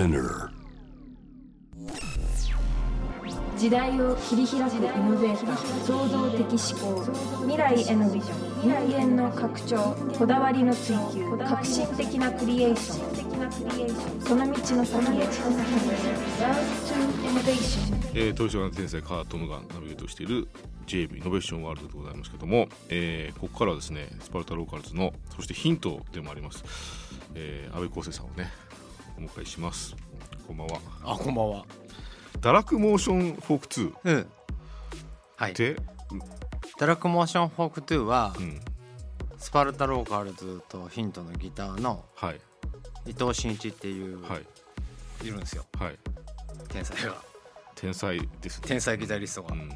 Spinner 時代を切り開くイノベーター創造的思考未来へのビジョン人間の拡張こだわりの追求革新的なクリエーション。その道の先へ。Love to Innovation えー、東証の天才カートムがナビゲートしている JV イノベーションワールドでございますけども、えーここからはですねスパルタローカルズのそしてヒントでもあります、えー、安部コウセイさんをねお迎えします。こんばんは。あこんばんは。堕落モーション FOLK2っうん。はい。て、堕落モーション FOLK2は、うん。 SPARTA LOCALS と HINTO のギターのはい。伊東真一っていう、はい。い、るんですよ。はい。天才が。天才ですね。天才ギタリストが、うん。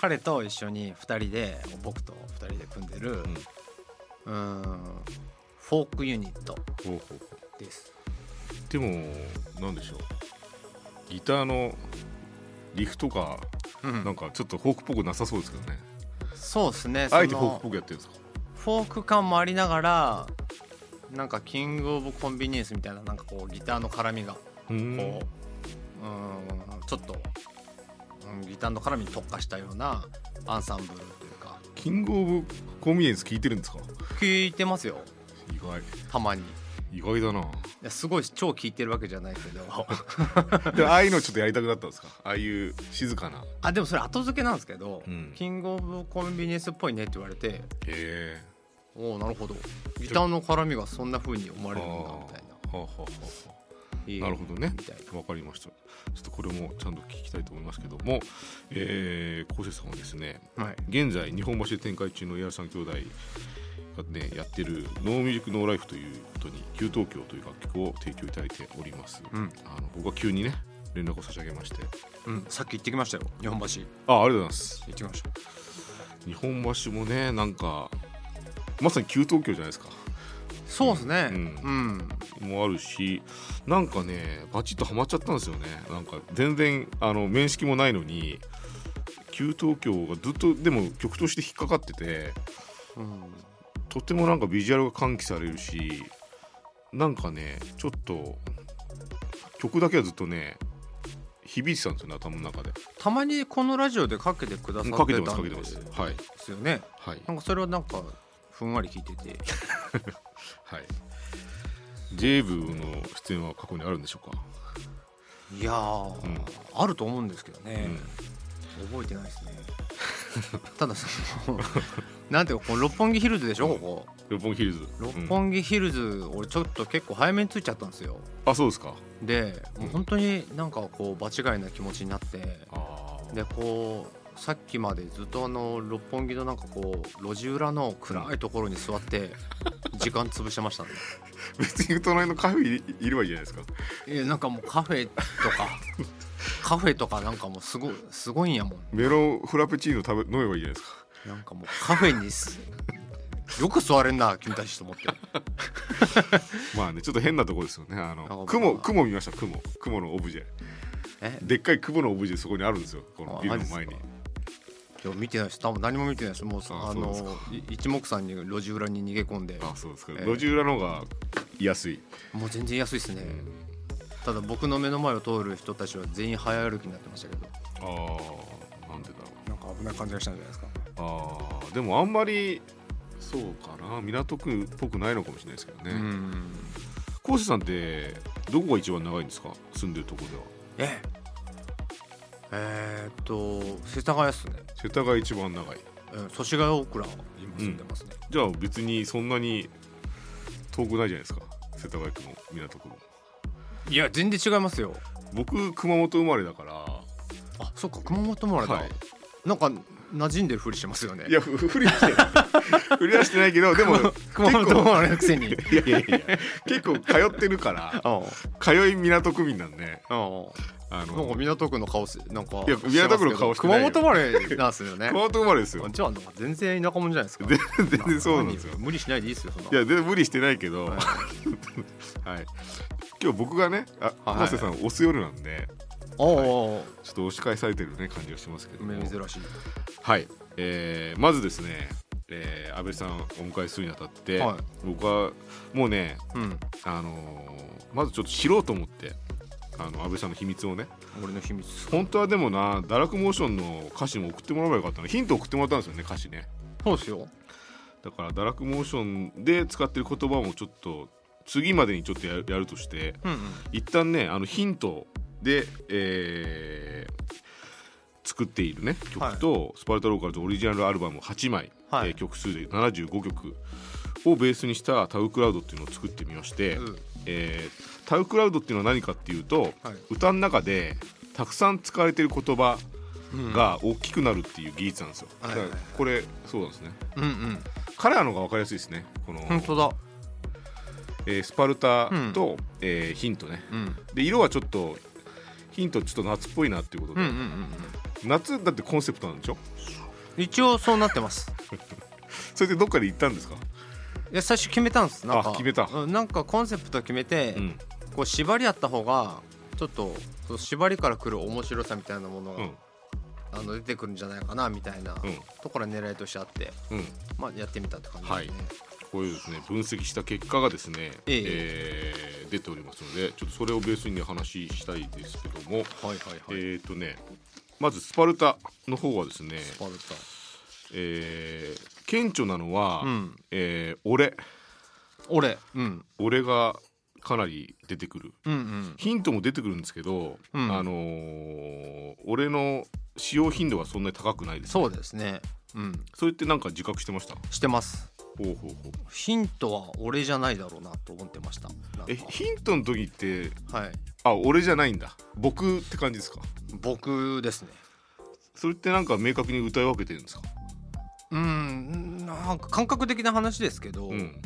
彼と一緒に2人で僕と2人で組んでる、うーんフォークユニットほうほうほう。ですでもなんでしょう。ギターのリフとかうん。なんかちょっとフォークっぽくなさそうですけどね、そうですねあえてフォークっぽくやってるんですか？フォーク感もありながらなんかキングオブコンビニエンスみたいななんかこうギターの絡みが。こうううんちょっと、うん、ギターの絡みに特化したようなアンサンブルというか。キングオブコンビニエンス聞いてるんですか？聞いてますよ。意外。たまに。い意外だな。やすごい超聞いてるわけじゃないけど。でああいうのちょっとやりたくなったんですか？ああいう静かな。あでもそれ後付けなんですけど、うん。キングオブコンビニエンスっぽいねって言われてへえ。おおなるほど。ギターの絡みがそんな風に思われるんだみたいな。はあはあはえーなるほどね。わかりました。ちょっとこれもちゃんと聞きたいと思いますけどもえー、昴生さんはですねはい。現在日本橋で展開中のエアさん兄弟がねやってる「ノーミュージックノーライフ」ということに「旧東京」という楽曲を提供いただいております、うん。あの僕は急にね連絡を差し上げまして。うん、さっき行ってきましたよ。日本橋。あありがとうございます。行ってきました。日本橋もねなんかまさに旧東京じゃないですか。そうですね。ううんん、もあるしなんかねバチッとハマっちゃったんですよね。なんか全然あの面識もないのに旧東京がずっとでも曲として引っかかっててうんとてもなんかビジュアルが喚起されるしなんかねちょっと曲だけはずっとね響いてたんですよね頭の中で。たまにこのラジオでかけてくださってたんかけてますかけてます。はい。ですよね。はい。なんかそれをなんかふんわり聞いてて。はい。J 部の出演は過去にあるんでしょうか、いやー、うん。あると思うんですけどね、うん。覚えてないですねただその なんていうかこの六本木ヒルズでしょここ。六本木ヒルズ。六うん本木ヒルズ俺ちょっと結構早めに着いちゃったんですよ。あそうですか。でもう本当になんかこう場違いな気持ちになってああでこうさっきまでずっとあの六本木のなんかこう路地裏の暗いところに座って 時間潰してましたね。別に隣のカフェいいればいいじゃないですか。いやなんかもうカフェとかカフェとかなんかもうすごいすごいんやもん。メロンフラペチーノ食べ飲めばいいじゃないですか。なんかもうカフェにすよく座れんな君たちと思って。まあねちょっと変なとこですよね。あの雲雲見ました雲。雲のオブジェ。え？でっかい雲のオブジェそこにあるんですよこのあビルの前に。今日見てないし多分何も見てないしもうあのい一目散に路地裏に逃げ込んで。あそうですか、ええ路地裏の方が安い。もう全然安いですね、ただ僕の目の前を通る人たちは全員早歩きになってましたけど。ああなんでだろなんか危ない感じがしたんじゃないですか。うああでもあんまりそうかな港区っぽくないのかもしれないですけどうねん。昴生さんってどこが一番長いんですか？住んでるところでは。え？えーっと世田谷っすね。世田谷一番長い。うん祖師ヶ谷大倉今住んでますね、じゃあ別にそんなに遠くないじゃないですか。世田谷区も港区もいや全然違いますよ。僕熊本生まれだから。あそっか熊本生まれだ、はい。なんか馴染んでるふりしてますよね。いやふふりはしてない。ふりはしてないけどでも熊本生まれのくせに。いやいやいや結構通ってるからあ通い港区民なんで。ああ。なんかの港区の顔すなんかいや港区の顔して熊本生まれなんですよね。熊本生まれですよ。じゃあなんか全然田舎者じゃないですか。全全然そうなんですよ。何無理しないでいいですよいや全然無理してないけど。は はい今日僕がねあはい。昴生さんを押す夜なんでおちょっと押し返されてるね感じがしますけど珍しい。はい、えーまずですね、えー安倍さんをお迎えするにあたって、はい。僕はもうね、うん。あのーまずちょっと知ろうと思ってあの安倍さんの秘密をね。俺の秘密。本当はでもな堕落モーションの歌詞も送ってもらえばよかったの。ヒント送ってもらったんですよね歌詞ね。そうですよ。だから堕落モーションで使ってる言葉もちょっと次までにちょっとやるとしてうんうん。一旦ねあのヒントで、えー作っているね曲と、スパルタローカルズオリジナルアルバム8枚、はい。えー曲数で75曲をベースにしたタウクラウドっていうのを作ってみまして、うん。えータウクラウドっていうのは何かっていうと、はい。歌の中でたくさん使われてる言葉が大きくなるっていう技術なんですよ、はいこれそうなんですね。うんうん。彼らの方が分かりやすいですね。この、本当だえースパルタと、えーヒントね。うん。で色はちょっとヒントちょっと夏っぽいなっていうことで、うんうんうんうん。夏だってコンセプトなんでしょ？一応そうなってます。それでどっかで行ったんですか？いや最初決めたんです。なんかあ決めた。うんなんかコンセプト決めて、うん。こう縛りあった方がちょっとその縛りから来る面白さみたいなものが、うん。あの出てくるんじゃないかなみたいなうん。ところが狙いとしてあって、うん。まあ、やってみたって感じですね、こういうですね分析した結果がですね、ええ。えー出ておりますのでちょっとそれをベースにね話したいですけども、はいはいはい、えっ、とねまずスパルタの方はですね、スパルえー顕著なのは、タうん。えー俺。俺。うん。俺がかなり出てくる。うんうん。ヒントも出てくるんですけど、うん。あのー俺の使用頻度がそんなに高くないですそうですねうん。それってなんか自覚してました？してます。ほうほうほう。ヒントは俺じゃないだろうなと思ってました。えヒントの時ってはい。あ俺じゃないんだ。僕って感じですか？僕ですね。それってなんか明確に歌い分けてるんですか？うんなんか感覚的な話ですけど、うん。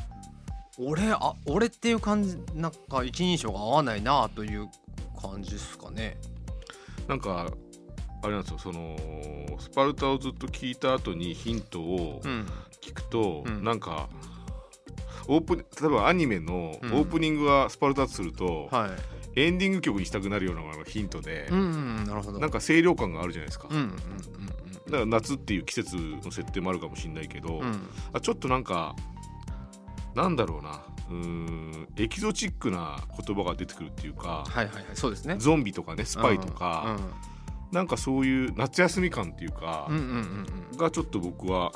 俺あ俺っていう感じなんか一人称が合わないなという感じですかね。なんかあれなんですよそのスパルタをずっと聞いた後にヒントをうん。聞くと、うん。なんかオープン例えばアニメのオうん。ープニングがスパルタだとすると、はい。エンディング曲にしたくなるようなのがヒントで、うんうんなるほど。なんか清涼感があるじゃないですか、うんうんだから夏っていう季節の設定もあるかもしれないけど、うん。うんあちょっとなんかなんだろうな。うーんエキゾチックな言葉が出てくるっていうか、はいはいはい。そうですね。ゾンビとかねスパイとか、なんかそういう夏休み感っていうかうんうんうんうん。うんがちょっと僕は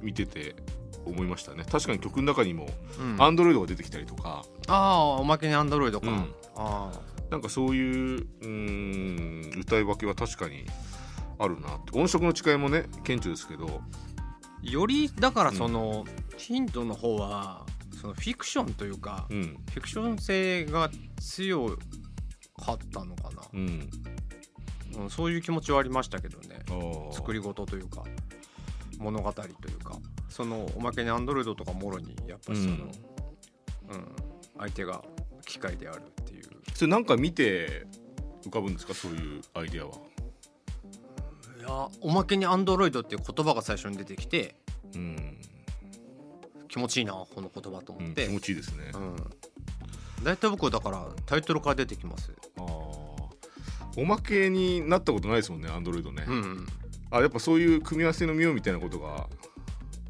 見てて思いましたね。確かに曲の中にもうん。アンドロイドが出てきたりとか、ああおまけにアンドロイドか、うん。あなんかそういううーん歌い分けは確かにあるな音色の違いもね顕著ですけど。あよりだからその、ヒントの方はそのフィクションというか、うん。フィクション性が強かったのかな、うんうん、そういう気持ちはありましたけどね。作り事というか物語というか。そのおまけにアンドロイドとかもろにやっぱりその、うん。うん相手が機械であるっていう。それなんか見て浮かぶんですか？そういうアイデアは。いやおまけにアンドロイドっていう言葉が最初に出てきてうん、気持ちいいなこの言葉とうん、思って、気持ちいいですね。うん。大体僕だからタイトルから出てきます。あーおまけになったことないですもんねアンドロイドね、うんうん。あやっぱそういう組み合わせの妙みたいなことが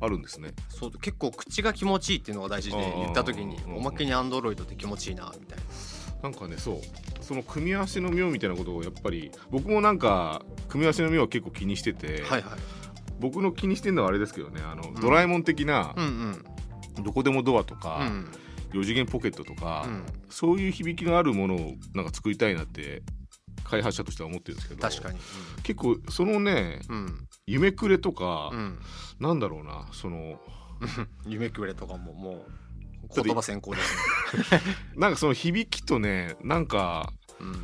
あるんですね。そう結構口が気持ちいいっていうのが大事で言った時にうんおまけにアンドロイドって気持ちいいなみたいな。なんかねそう。その組み合わせの妙みたいなことをやっぱり僕もなんか組み合わせの妙は結構気にしてて、はいはい。僕の気にしてるのはあれですけどねあの、ん。ドラえもん的なうんうん。どこでもドアとうか、ん。4次元ポケットとか、うん。そういう響きのあるものをなんか作りたいなって開発者としては思ってるんですけど確かに。結構そのねうん。夢くれとか、うん。なんだろうなその 夢くれとかももう言葉先行ですね。なんかその響きとねなんかうん。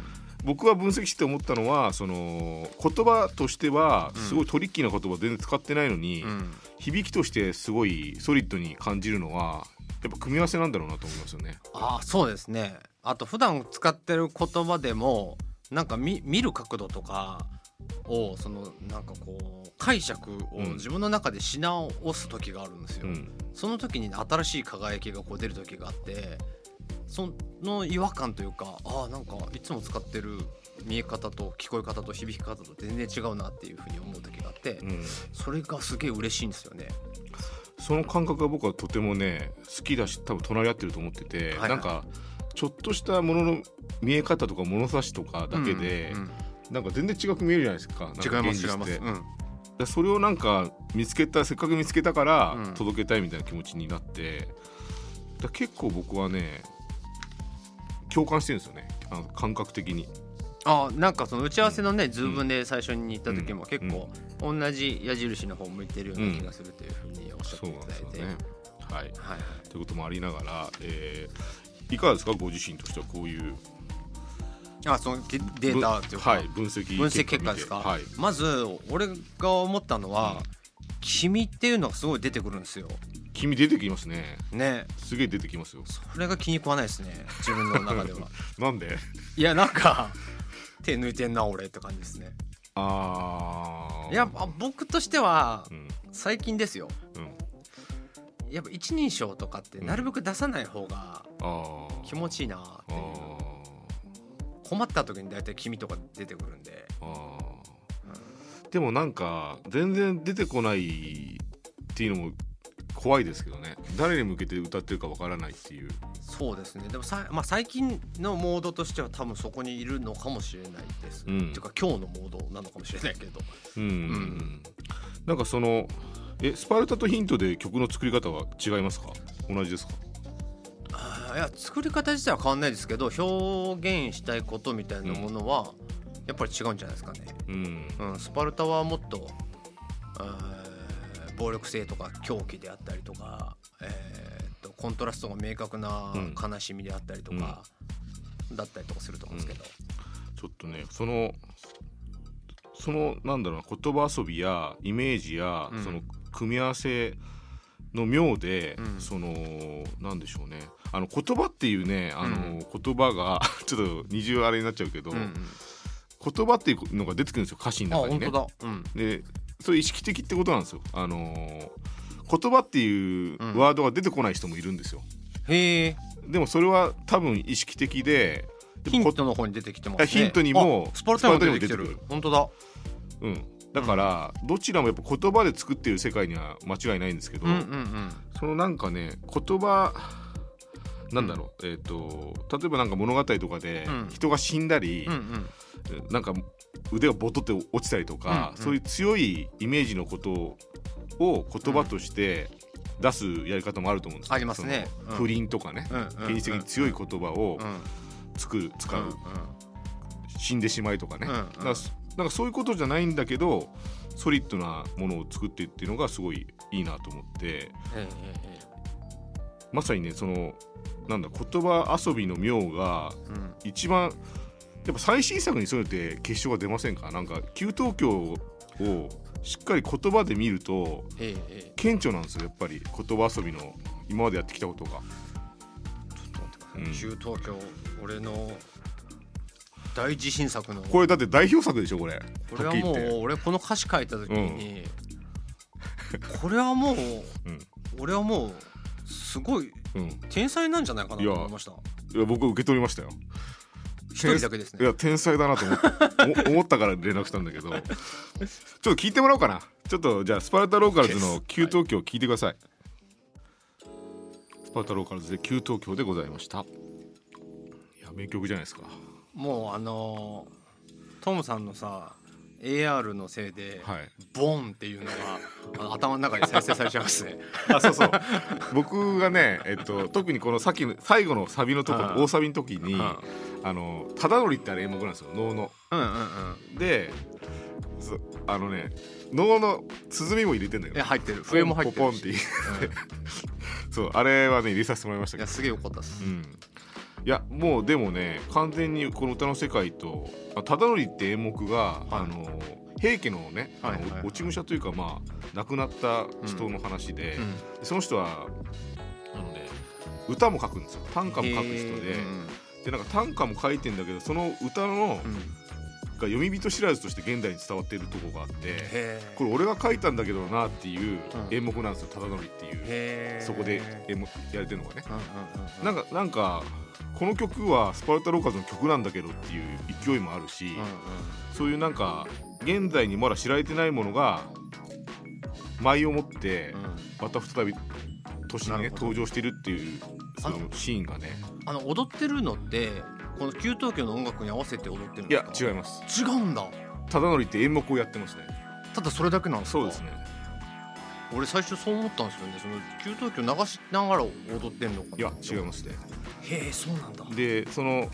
僕は分析して思ったのはその言葉としてはすごいトリッキーな言葉全然使ってないのに、うん。響きとしてすごいソリッドに感じるのはやっぱ組み合わせなんだろうなと思いますよね。ああそうですね。あと普段使ってる言葉でもなんか見見る角度とかをそのなんかこう解釈をうん。自分の中でし直す時があるんですよ、うん。その時に新しい輝きがこう出る時があってその違和感というかああなんかいつも使ってる見え方と聞こえ方と響き方と全然違うなっていうふうに思う時があって、うん。それがすげえ嬉しいんですよね。その感覚が僕はとてもね好きだし多分隣り合ってると思ってて、はいはい。なんかちょっとしたものの見え方とか物差しとかだけで、うんうんなんか全然違く見えるじゃないですか。違います違います、うん。でそれをなんか見つけたせっかく見つけたからうん。届けたいみたいな気持ちになって、だ結構僕はね共感してるんですよね。あの感覚的に。あなんかその打ち合わせのね、ズームで最初に行った時も結構同じ矢印の方向いてるような気がするというふうにおっしゃっていただいて、ね。はい、はい。ということもありながら、えーいかがですか？ご自身としてはこういうあそのデデータっていうか、はい、分析分析結果ですか、はい、まず俺が思ったのは、君っていうのがすごい出てくるんですよ。君出てきますね。ね。すげえ出てきますよ。それが気に食わないですね。自分の中では。なんで？いやなんか手抜いてんな俺って感じですね。ああいやあ僕としてはうん。最近ですよ。うん。やっぱ一人称とかってなるべく出さない方が気持ちいいなってあいう困った時に大体君とか出てくるんで、ーあー。でもなんか全然出てこないっていうのも怖いですけどね。誰に向けて歌ってるかわからないっていう。そうですね。でもさ、まあ、最近のモードとしては多分そこにいるのかもしれないです、うん。っていうか今日のモードなのかもしれないけど。うん、ん。なんかそのえスパルタとヒントで曲の作り方は違いますか？同じですか？いや作り方自体は変わんないですけど表現したいことみたいなものはやっぱり違うんじゃないですかね、うん。うん、スパルタはもっと、えー暴力性とか狂気であったりとか、えーとコントラストが明確なうん。悲しみであったりとか、だったりとかすると思うんですけど、ちょっとねそのそのなんだろうな言葉遊びやイメージや、うん。その組み合わせの妙で、うん。そのなんでしょうね。あの言葉っていうねあの、言葉が ちょっと二重あれになっちゃうけど、うんうん。言葉っていうのが出てくるんですよ歌詞あの中にね。本当だ、うん、でそれ意識的ってことなんですよ。あのー言葉っていううんワードが出てこない人もいるんですよ。へえ。でもそれは多分意識的でヒントの方に出てきてますね。ヒントにもあスパルタにも出てきてる。本当だ。うん、だから、どちらもやっぱ言葉で作ってる世界には間違いないんですけど、うんうんうん。そのなんかね言葉なんだろう、えっ、と例えばなんか物語とかでうん。人が死んだり、うんうん。なんか腕がボトって落ちたりとか、うんうん。そういう強いイメージのことを言葉として出すやり方もあると思うんですよ。ありますね。うん。不倫とかね、うんうん現実的に強い言葉をうん。作る使う、うん死んでしまいとかね、うんうん。だかなんかそういうことじゃないんだけどソリッドなものを作ってっていうのがすごいいいなと思って。えええまさにねそのなんだ言葉遊びの妙がえうん。一番やっぱ最新作にそうって結晶が出ませんか？なんか旧東京をしっかり言葉で見ると顕著なんですよやっぱり。言葉遊びの今までやってきたことが。ちょっと待ってください、うん。旧東京俺の大自信作の。これだって代表作でしょこれ。これはもう俺この歌詞書いた時に、これはもう、うん。俺はもうすごいうん、天才なんじゃないかなと思いました。いや僕受け取りましたよ。一人だけですね。いや天才だなと思って お思ったから連絡したんだけど。ちょっと聞いてもらおうかな。ちょっとじゃあスパルタローカルズの旧東京聞いてください、スパルタローカルズで旧東京でございました。いや名曲じゃないですかもうあのートムさんのさ AR のせいで、はい。ボンっていうのが頭の中に再生されちゃいますね。あそうそう。僕がね、えっと、特にこのさっきの最後のサビのとこうん。大サビの時にうん。あの忠則ってあれ演目なんですよ。能の。うんうんうん。でそあのね能の鼓も入れてんだよえ入ってる。笛も入ってるし。ポンポンっていう そうあれはね入れさせてもらいましたけど。いやすげえよかったっす、うんいやもうでもね完全にこの歌の世界とあ忠則って演目が、あの平家のね、落ち武者というかまあ亡くなった人の話で、うん。その人はあのね歌も書くんですよ。短歌も書く人で,、でなんか短歌も書いてんだけどその歌の、うんが読み人知らずとして現代に伝わっているとこがあってこれ俺が書いたんだけどなっていううん。演目なんですよ忠則っていう。そこで演目やれてるのがね。なんかなんかこの曲はスパルタローカーズの曲なんだけどっていう勢いもあるし、そういうなんか現在にまだ知られてないものが舞を持ってまた再び都市にね登場してるっていうそあのシーンがね。あの踊ってるのってこの給湯器の音楽に合わせて踊ってるんいですか？や違います。違うんだ。忠則って演目をやってますね。ただそれだけなんですか？そうです。ね俺最初そう思ったんですよね。その給湯器を流しながら踊ってんのかな？いや違いますね。へえそうなんだ。でその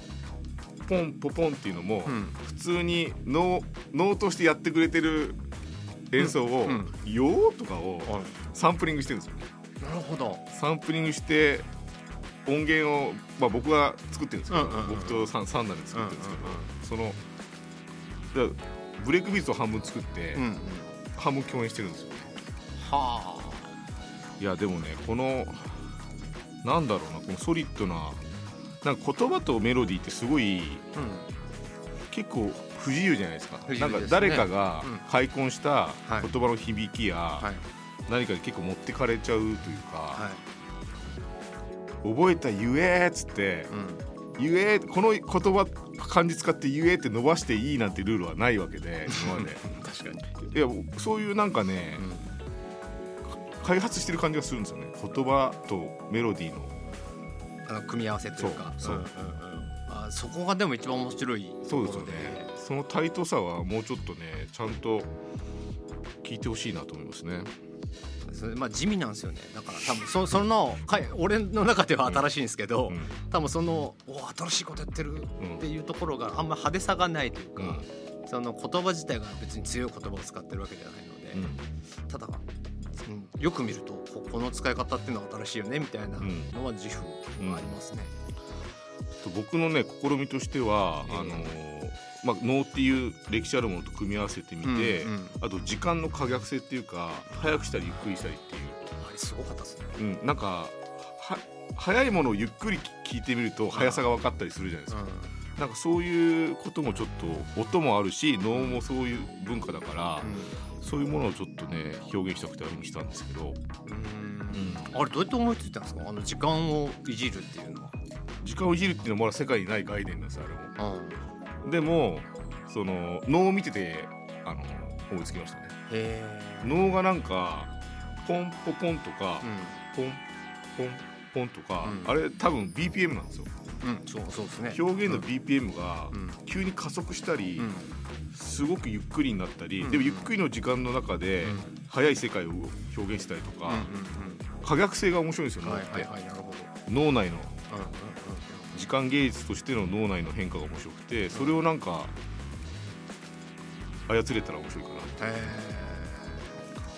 ポンポポンっていうのも、うん。普通に能能としてやってくれてる演奏をうん「よー」とかをはサンプリングしてるんですよ。なるほど。サンプリングして音源を、まあ、僕が作ってるんですけど、うんうんうん僕と三三男で作ってるんですけど、そのブレイクビーツを半分作って、うんうん。半分共演してるんですよ。ねはあ。いやでもねこのなんだろうなこのソリッドななんか言葉とメロディーってすごい結構不自由じゃないですか。ね。なんか誰かがうん。開墾したはい。言葉の響きやはい。何かで結構持ってかれちゃうというか、はい覚えた言えっつってうん言えこの言葉漢字使って言えって伸ばしていいなんてルールはないわけで今まで。確かに。いやそういうなんかね、開発してる感じがするんですよね。言葉とメロディーの。あの組み合わせというか。そうそう。んんん。あそこがでも一番面白いそうですよね。そのタイトさはもうちょっとねちゃんと聞いてほしいなと思いますねそれまあ地味なんですよね。だから多分そそのかい俺の中では新しいんですけど、うん。多分そのお新しいことやってるっていうところがあんま派手さがないというか、うん。その言葉自体が別に強い言葉を使ってるわけじゃないので、うん。ただ、うんよく見るとここの使い方っていうのは新しいよねみたいなのは自負がありますね。と僕のね試みとしては、ええ。あのーまあ、能っていう歴史あるものと組み合わせてみて、うんうんあと時間の可逆性っていうか早くしたりゆっくりしたりっていう。あれすごかったですね。うん、なんかは早いものをゆっくり聞いてみると速さが分かったりするじゃないですか、なんかそういうこともちょっと音もあるし能もそういう文化だから、そういうものをちょっとね表現したくてあれにしたんですけど、うん。あれどうやって思いついたんですか？あの時間をいじるっていうのは。時間をいじるっていうのはまだ世界にない概念なんですあれも。うん。でもその能を見ててあの思いつきましたね。へえ。能がなんかポンポポンとか、うポンポンポンとか、うん。あれ多分 BPM なんですよ。ん、うん、そうそうですね。表現の BPM がうん。急に加速したり、うん。すごくゆっくりになったり、うん。でもゆっくりの時間の中でうん。速い世界を表現したりとか、可逆性が面白いんですよ、脳って。はいはい。脳内の時間芸術としての脳内の変化が面白くてそれをなんか操れたら面白いかうん。へ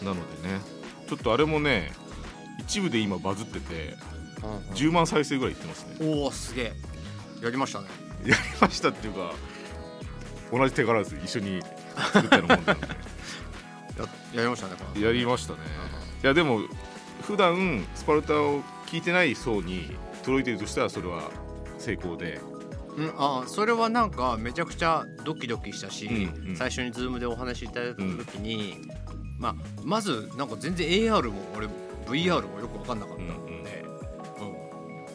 ななのでねちょっとあれもね一部で今バズっててえ。10万再生ぐらいいってますねおおすげえ。やりましたね。やりましたっていうか同じ手柄です一緒に作ったようなもんなので ややりましたね。やりましたねいやでも普段スパルタを聞いてない層に届いてるとしたらそれは成功で。うん、あそれはなんかめちゃくちゃドキドキしたし、うんうん。最初にズームでお話しいただいた時に、まあ、まずなんか全然 AR も俺 VR もよく分かんなかったので、うん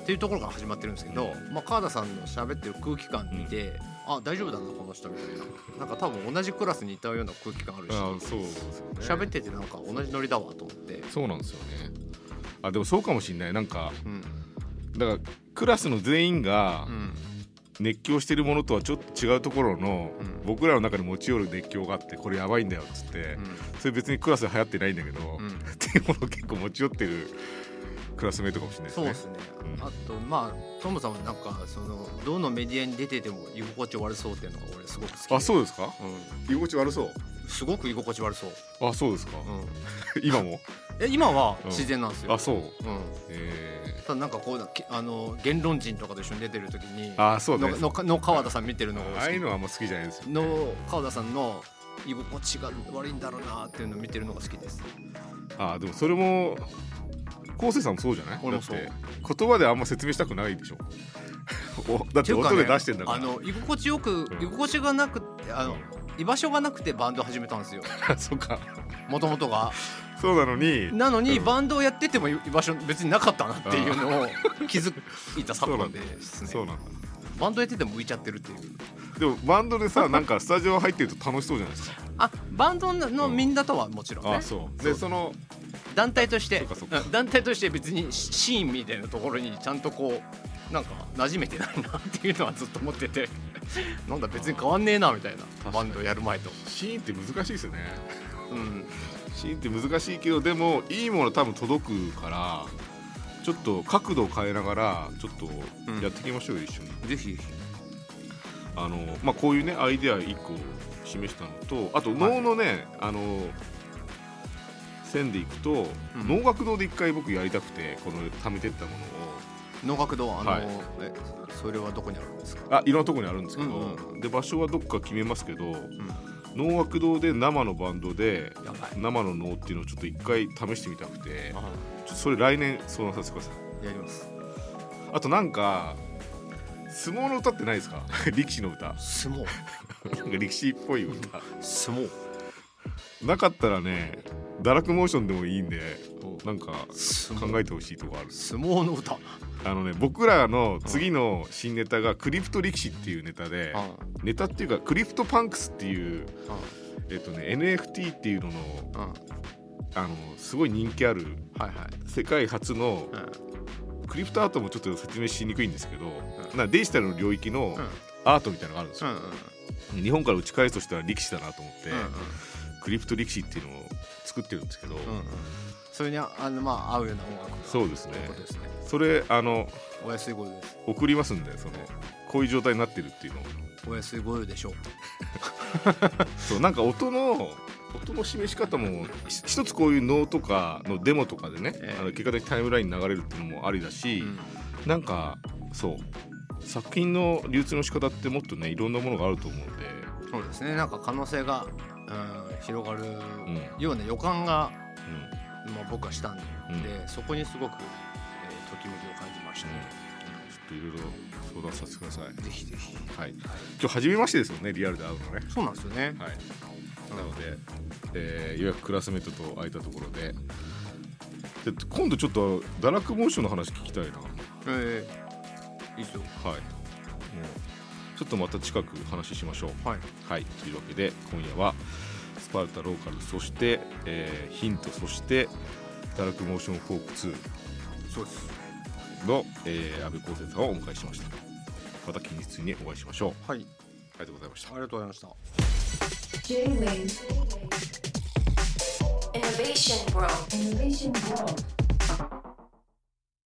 っていうところから始まってるんですけど、まあ、川田さんの喋ってる空気感見て、あ大丈夫だなこの人みたいな。なんか多分同じクラスにいたような空気感あるし。あそうですよね。喋っててなんか同じノリだわと思って、そうなんですよね。あでもそうかもしんない。なんかうん。だからクラスの全員がうん。熱狂してるものとはちょっと違うところの、うん。僕らの中で持ち寄る熱狂があってこれやばいんだよっつって、それ別にクラスで流行ってないんだけど、うんうん。っていうものを結構持ち寄ってるクラスメートかもしれないですね。そうですね、うんあとまあトムさんはなんかそのどのメディアに出てても居心地悪そうっていうのが俺すごく好きで。あそうですか？う居心地悪そう？ん、すごく居心地悪そう、あそうですか、うん、今も？え今はうん。自然なんですよ、あそう。うん、えただなんかこうけあの言論人とかと一緒に出てる時にー、あそうねののの川田さん見てるのがああいう好のはあんま好きじゃないですよきの川田さんの居心地が悪いんだろうなっていうのを見てるのが好きです。あでもそれも昴生さんもそうじゃない？俺もそうだって言葉であんま説明したくないでしょ。おだって音で出してんだから。あの居心地よく、ん。居心地がなくてあの居場所がなくてバンド始めたんですよ。そうか。もともとが。そうなのに。なのにうん。バンドをやってても居場所別になかったなっていうのを気づいた昨今ですね。そうなんだ。バンドやってても浮いちゃってるっていう。でもバンドでさ なんかスタジオ入ってると楽しそうじゃないですか。あバンドのみんなとはもちろんね、あそう。でその団体として団体として別にシシーンみたいなところにちゃんとこうなんか馴染めてないなっていうのはずっと思ってて なんだ別に変わんねえなみたいなバンドやる前と。シーンって難しいですよね。うん。シーンって難しいけどでもいいもの多分届くからちょっと角度を変えながらちょっとやっていきましょうよ、一緒に。ぜひあの、まあ、こういうねアイデア1個示したのとあと能のね、あの線でいくと、うん。能楽堂で一回僕やりたくてこの貯めてったものを。能楽堂あの、はい。えそれはどこにあるんですか？あいろんなところにあるんですけど、うんで場所はどっか決めますけどうん。能楽堂で生のバンドでやばい。生の能っていうのをちょっと一回試してみたくてあちょっとそれ来年相談させてください。やります。あとなんか相撲の歌ってないですか？力士の歌。なんか相撲力士っぽい歌。相撲なかったらね堕落モーションでもいいんでなんか考えてほしいとこある。相撲の歌。あのね僕らの次の新ネタがクリプト力士っていうネタであネタっていうかクリプトパンクスっていうあえっとね NFT っていうののああ。のすごい人気あるはいはい。世界初のうん。クリプトアートもちょっと説明しにくいんですけど、ん。なデジタルの領域のうん。アートみたいなのがあるんですよ、うんうん。日本から打ち返すとしたら力士だなと思って、うんクリプト力士っていうのを作ってるんですけど、うんうん。それにああのまあ合うような音楽が。そうですね。ね。それあのお安いご用で。す送りますんでそのこういう状態になってるっていうのを。お安いご用でしょう。そうなんか音の音の示し方もひ一つこういう能とかのデモとかでね、ええ。あの結果的にタイムラインに流れるっていうのもありだし、うん。なんかそう作品の流通の仕方ってもっとねいろんなものがあると思うんで、そうですね。なんか可能性が、うん、広がるうんような予感が、うんまあ、僕はしたんで、うんそこにすごく、えーときめきを感じましたね、ちょっといろいろ相談させてください。ぜひぜひはい、今日初めましてですよねリアルで会うのね。そうなんですよね、はい、なので、えーようやくクラスメートと会えたところでで今度ちょっと堕落モーションの話聞きたいな。えー、いいですよはい。もうちょっとまた近く話しましょう。はいはい。というわけで今夜はスパルタローカルそして、えーヒントそして堕落モーションフォーク2そうですの、えー、安倍康生さんをお迎えしました。また近日にお会いしましょう。はいありがとうございましたあ。りがとうございました J-Wave Innovation World. Innovation World